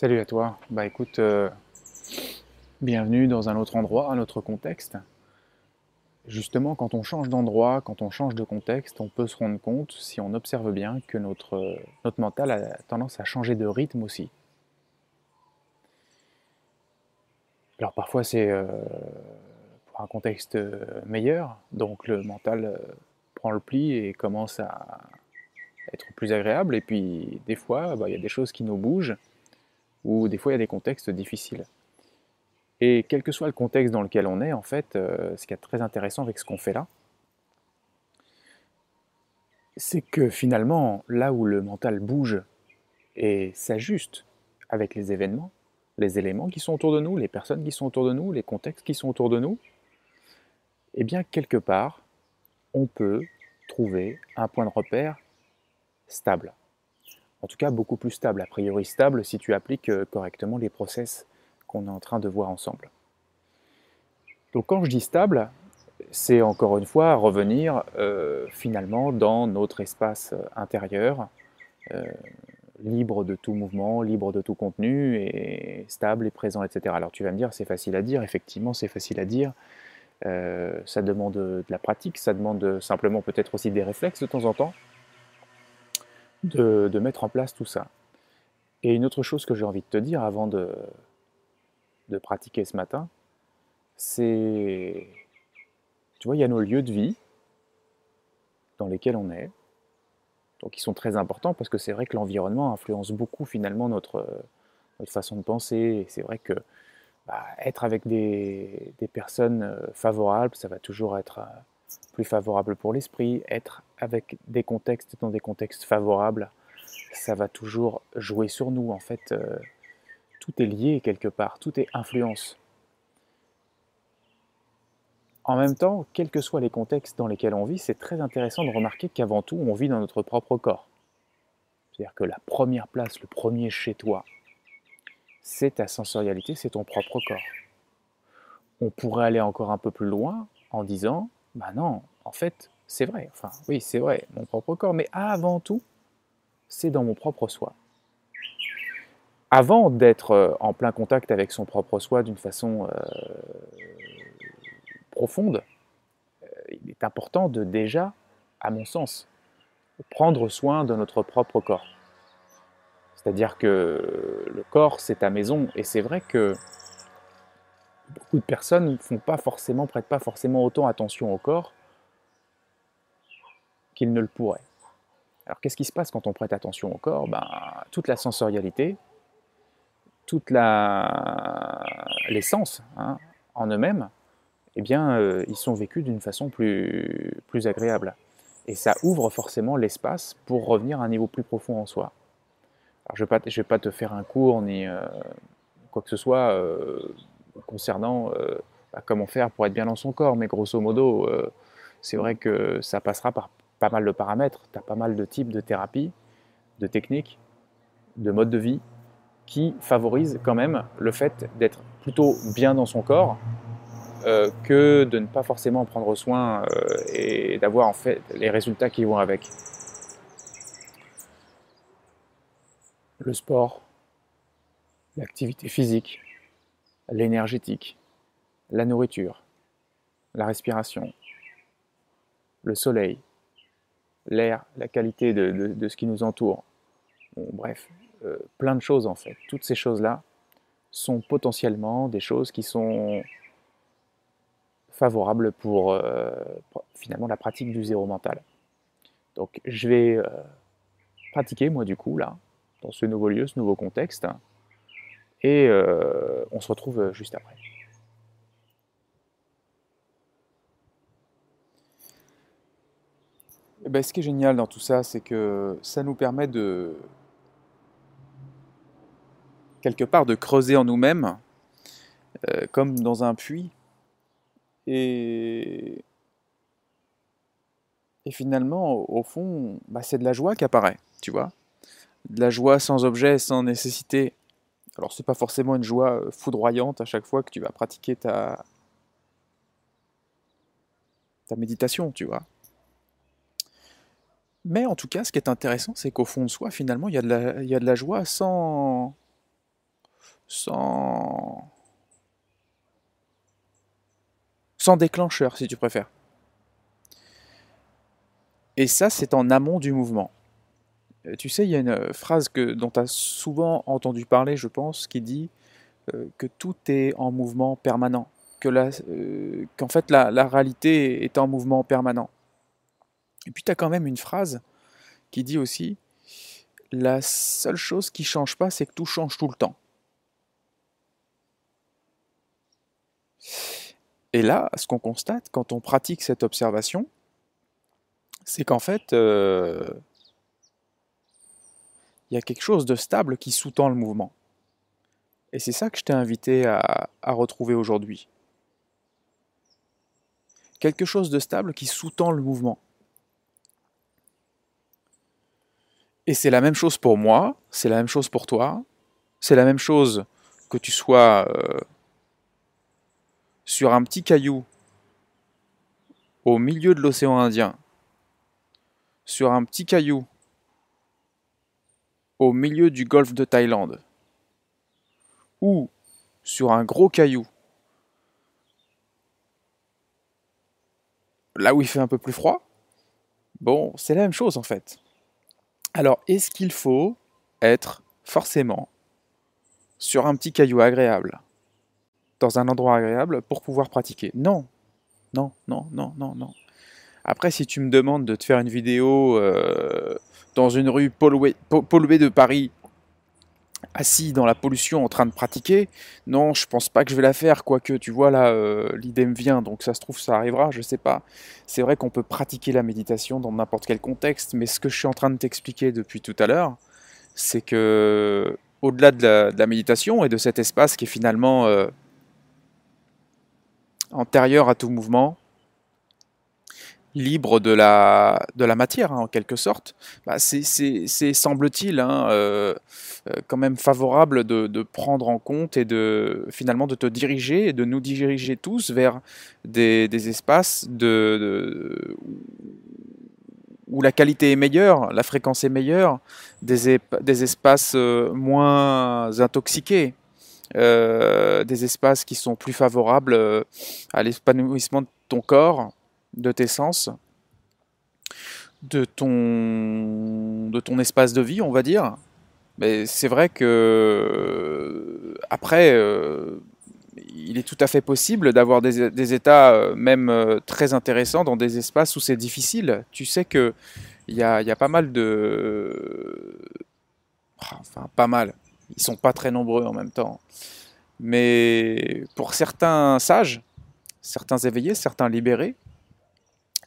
Salut à toi. Bah écoute, euh, bienvenue dans un autre endroit, un autre contexte. Justement, quand on change d'endroit, quand on change de contexte, on peut se rendre compte, si on observe bien, que notre, notre mental a tendance à changer de rythme aussi. Alors parfois c'est euh, pour un contexte meilleur, donc le mental euh, prend le pli et commence à être plus agréable, et puis des fois, bah, il y a des choses qui nous bougent ou des fois il y a des contextes difficiles. Et quel que soit le contexte dans lequel on est, en fait, euh, ce qui est très intéressant avec ce qu'on fait là, c'est que finalement, là où le mental bouge et s'ajuste avec les événements, les éléments qui sont autour de nous, les personnes qui sont autour de nous, les contextes qui sont autour de nous, eh bien, quelque part, on peut trouver un point de repère stable en tout cas beaucoup plus stable, a priori stable si tu appliques euh, correctement les process qu'on est en train de voir ensemble. Donc quand je dis stable, c'est encore une fois revenir euh, finalement dans notre espace euh, intérieur, libre de tout mouvement, libre de tout contenu, stable et présent, etc. Alors tu vas me dire, c'est facile à dire, effectivement c'est facile à dire, ça demande de la pratique, ça demande simplement peut-être aussi des réflexes de temps en temps, de, mettre en place tout ça. Et une autre chose que j'ai envie de te dire avant de, de pratiquer ce matin, c'est, tu vois, il y a nos lieux de vie dans lesquels on est, donc ils sont très importants parce que c'est vrai que l'environnement influence beaucoup finalement notre, notre façon de penser. c'est vrai que bah, être avec des, des, personnes euh, favorables, ça va toujours être euh, plus favorable pour l'esprit, être avec des contextes dans des contextes favorables, ça va toujours jouer sur nous. En fait, euh, tout est lié quelque part, tout est influence. En même temps, quels que soient les contextes dans lesquels on vit, c'est très intéressant de remarquer qu'avant tout, on vit dans notre propre corps. C'est-à-dire que la première place, le premier chez toi, c'est ta sensorialité, c'est ton propre corps. On pourrait aller encore un peu plus loin en disant, bah non, en fait, c'est vrai. Enfin, oui, c'est vrai, mon propre corps, mais avant tout, c'est dans mon propre soi. Avant d'être euh, en plein contact avec son propre soi d'une façon euh, profonde, euh, il est important de déjà, à mon sens, prendre soin de notre propre corps. C'est-à-dire que le corps, c'est ta maison, et c'est vrai que beaucoup de personnes ne font pas forcément, prêtent pas forcément autant attention au corps qu'ils ne le pourraient. Alors qu'est-ce qui se passe quand on prête attention au corps? Ben, Toute la sensorialité, toute la... les sens hein, en eux-mêmes, eh bien, euh, ils sont vécus d'une façon plus, plus agréable. Et ça ouvre forcément l'espace pour revenir à un niveau plus profond en soi. Alors, je ne vais, pas te faire un cours ni euh, quoi que ce soit euh, concernant bah, comment faire pour être bien dans son corps. Mais grosso modo, c'est vrai que ça passera par pas mal de paramètres. Tu as pas mal de types de thérapies, de techniques, de modes de vie qui favorisent quand même le fait d'être plutôt bien dans son corps euh, que de ne pas forcément prendre soin et d'avoir en fait les résultats qui vont avec. Le sport, l'activité physique, l'énergétique, la nourriture, la respiration, le soleil, l'air, la qualité de, ce qui nous entoure. bref, euh, plein de choses en fait. Toutes ces choses-là sont potentiellement des choses qui sont favorables pour, euh, finalement la pratique du zéro mental. Donc je vais euh, pratiquer moi du coup là, dans ce nouveau lieu, ce nouveau contexte, et on se retrouve juste après. Eh ben, ce qui est génial dans tout ça, c'est que ça nous permet de, quelque part, de creuser en nous-mêmes, euh, comme dans un puits. Et, finalement, au fond, bah, c'est de la joie qui apparaît, tu vois. De la joie sans objet, sans nécessité. Alors c'est pas forcément une joie euh, foudroyante à chaque fois que tu vas pratiquer ta, ta méditation, tu vois. Mais en tout cas, ce qui est intéressant, c'est qu'au fond de soi, finalement, il y, a de la, joie sans, sans, sans déclencheur si tu préfères. Et ça, c'est en amont du mouvement. Euh, tu sais, il y a une phrase que, dont tu as souvent entendu parler, je pense, qui dit euh, que tout est en mouvement permanent, que euh, qu'en fait la, réalité est en mouvement permanent. Et puis tu as quand même une phrase qui dit aussi la seule chose qui change pas, c'est que tout change tout le temps. Et là, ce qu'on constate quand on pratique cette observation, c'est qu'en fait, euh, il y a quelque chose de stable qui sous-tend le mouvement. Et c'est ça que je t'ai invité à, à retrouver aujourd'hui. Quelque chose de stable qui sous-tend le mouvement. Et c'est la même chose pour moi, c'est la même chose pour toi, c'est la même chose que tu sois euh, sur un petit caillou au milieu de l'océan Indien, sur un petit caillou au milieu du golfe de Thaïlande, ou sur un gros caillou, là où il fait un peu plus froid, bon, c'est la même chose en fait. Alors, est-ce qu'il faut être forcément sur un petit caillou agréable, dans un endroit agréable pour pouvoir pratiquer? Non, non, non, non, non, non. Après, si tu me demandes de te faire une vidéo euh, dans une rue polluée de Paris assis dans la pollution en train de pratiquer, non, je pense pas que je vais la faire, quoique tu vois là, euh, l'idée me vient, donc ça se trouve ça arrivera, je sais pas. C'est vrai qu'on peut pratiquer la méditation dans n'importe quel contexte, mais ce que je suis en train de t'expliquer depuis tout à l'heure, c'est que au-delà de, la méditation et de cet espace qui est finalement euh, antérieur à tout mouvement, libre de la, de la matière, hein, en quelque sorte, bah c'est, semble-t-il, hein, euh, euh, quand même favorable de, de, prendre en compte et de finalement de te diriger et de nous diriger tous vers des, des espaces de, où la qualité est meilleure, la fréquence est meilleure, des, des espaces euh, moins intoxiqués. Des espaces qui sont plus favorables à l'épanouissement de ton corps, de tes sens, de ton, de ton espace de vie, on va dire. Mais c'est vrai que après, euh, il est tout à fait possible d'avoir des, états euh, même euh, très intéressants dans des espaces où c'est difficile. Tu sais que il y a, y a, pas mal de, enfin pas mal. Ils sont pas très nombreux en même temps. Mais pour certains sages, certains éveillés, certains libérés,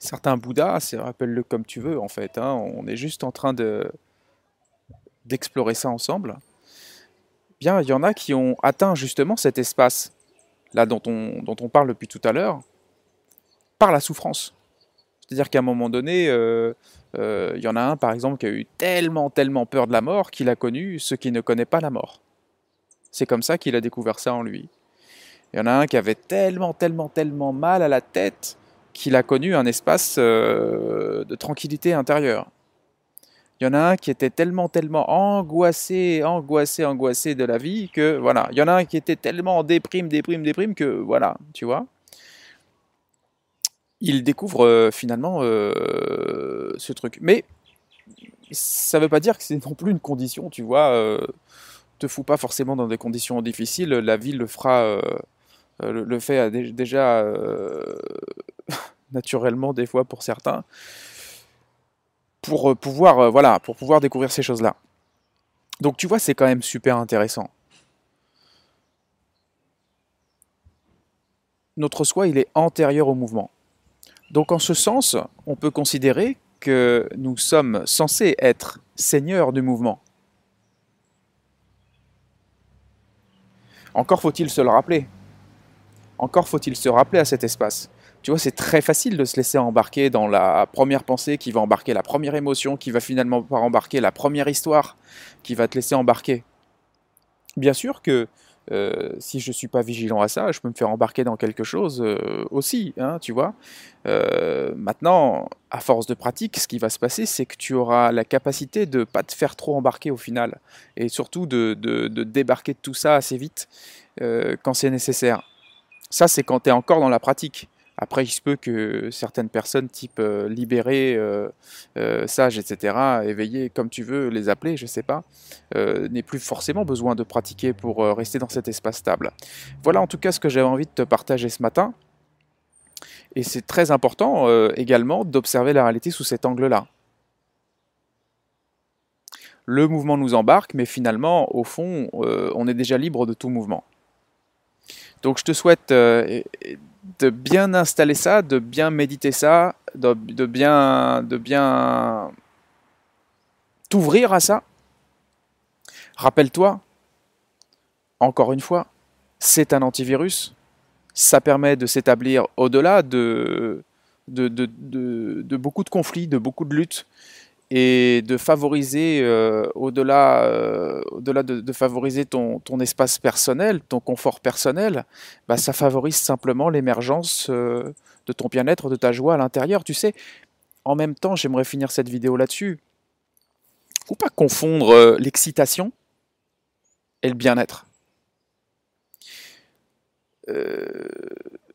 certains Bouddhas, rappelle-le comme tu veux en fait, hein, on est juste en train de d'explorer ça ensemble. Bien, il y en a qui ont atteint justement cet espace là dont on, parle depuis tout à l'heure par la souffrance. C'est-à-dire qu'à un moment donné, euh, euh, il y en a un par exemple qui a eu tellement, tellement peur de la mort qu'il a connu ce qui ne connaît pas la mort. C'est comme ça qu'il a découvert ça en lui. Il y en a un qui avait tellement, tellement, tellement mal à la tête qu'il a connu un espace euh, de tranquillité intérieure. Il y en a un qui était tellement, tellement angoissé, angoissé, angoissé de la vie que voilà. Il y en a un qui était tellement en déprime, déprime, déprime que voilà, tu vois. Il découvre euh, finalement euh, ce truc. Mais ça ne veut pas dire que c'est non plus une condition, tu vois. te fous pas forcément dans des conditions difficiles. La vie le fera, le, le, fait déjà naturellement des fois pour certains, pour euh, pouvoir, euh, voilà, pour pouvoir découvrir ces choses-là. Donc tu vois, c'est quand même super intéressant. Notre soi, il est antérieur au mouvement. Donc en ce sens, on peut considérer que nous sommes censés être seigneurs du mouvement. Encore faut-il se le rappeler. Encore faut-il se rappeler à cet espace tu vois, c'est très facile de se laisser embarquer dans la première pensée qui va embarquer la première émotion, qui va finalement embarquer la première histoire, qui va te laisser embarquer. Bien sûr que euh, si je ne suis pas vigilant à ça, je peux me faire embarquer dans quelque chose euh, aussi, hein, tu vois. Euh, maintenant, à force de pratique, ce qui va se passer, c'est que tu auras la capacité de ne pas te faire trop embarquer au final, et surtout de débarquer de tout ça assez vite quand c'est nécessaire. Ça, c'est quand tu es encore dans la pratique. Après, il se peut que certaines personnes, type euh, libérés, euh, euh, sages, etc., éveillés, comme tu veux les appeler, je ne sais pas, n'aient plus forcément besoin de pratiquer pour rester dans cet espace stable. Voilà en tout cas ce que j'avais envie de te partager ce matin. Et c'est très important également d'observer la réalité sous cet angle-là. Le mouvement nous embarque, mais finalement, au fond, on est déjà libre de tout mouvement. Donc je te souhaite de bien installer ça, de bien méditer ça, de, bien, de bien t'ouvrir à ça. Rappelle-toi, encore une fois, c'est un antivirus. Ça permet de s'établir au-delà de de, de, beaucoup de conflits, de beaucoup de luttes et de favoriser, euh, au-delà euh, au-delà de, favoriser ton, espace personnel, ton confort personnel, bah, ça favorise simplement l'émergence euh, de ton bien-être, de ta joie à l'intérieur. Tu sais, en même temps, j'aimerais finir cette vidéo là-dessus. Faut pas confondre l'excitation et le bien-être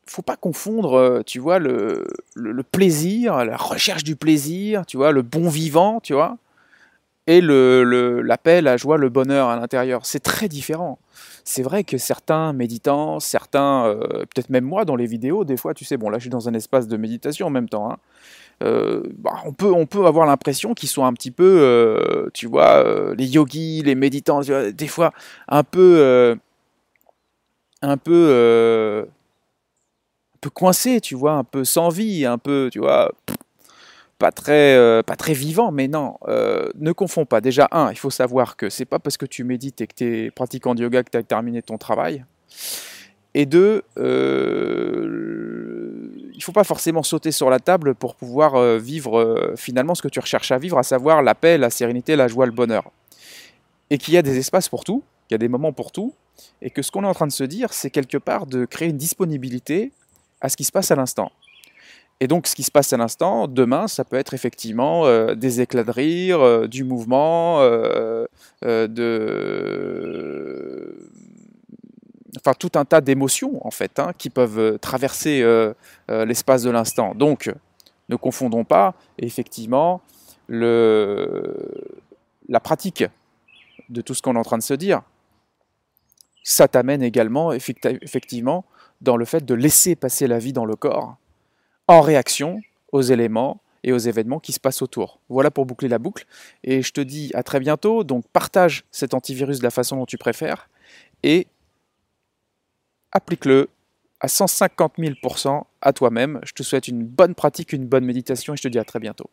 faut pas confondre, euh, tu vois, le, plaisir, la recherche du plaisir, tu vois, le bon vivant, tu vois, et le, l'appel la joie, le bonheur à l'intérieur. C'est très différent. C'est vrai que certains méditants, certains, euh, peut-être même moi dans les vidéos, des fois, tu sais, bon là je suis dans un espace de méditation en même temps, hein, euh, bah, on, peut, on peut avoir l'impression qu'ils sont un petit peu, tu vois, les yogis, les méditants, des fois un peu, un peu coincé, tu vois, un peu sans vie, un peu, tu vois, pas très, euh, pas très vivant, mais non, euh, ne confonds pas. Déjà, un, il faut savoir que c'est pas parce que tu médites et que tu es pratiquant de yoga que tu as terminé ton travail. Et deux, euh, il faut pas forcément sauter sur la table pour pouvoir euh, vivre finalement ce que tu recherches à vivre, à savoir la paix, la sérénité, la joie, le bonheur. Et qu'il y a des espaces pour tout, qu'il y a des moments pour tout, et que ce qu'on est en train de se dire, c'est quelque part de créer une disponibilité à ce qui se passe à l'instant. Et donc, ce qui se passe à l'instant, demain, ça peut être effectivement euh, des éclats de rire, euh, du mouvement, euh. Enfin, tout un tas d'émotions, en fait, hein, qui peuvent traverser l'espace de l'instant. Donc, ne confondons pas, effectivement, la pratique de tout ce qu'on est en train de se dire, ça t'amène également, effectivement, dans le fait de laisser passer la vie dans le corps en réaction aux éléments et aux événements qui se passent autour. Voilà pour boucler la boucle. Et je te dis à très bientôt. Donc partage cet antivirus de la façon dont tu préfères et applique-le à 150 000% à toi-même. Je te souhaite une bonne pratique, une bonne méditation et je te dis à très bientôt.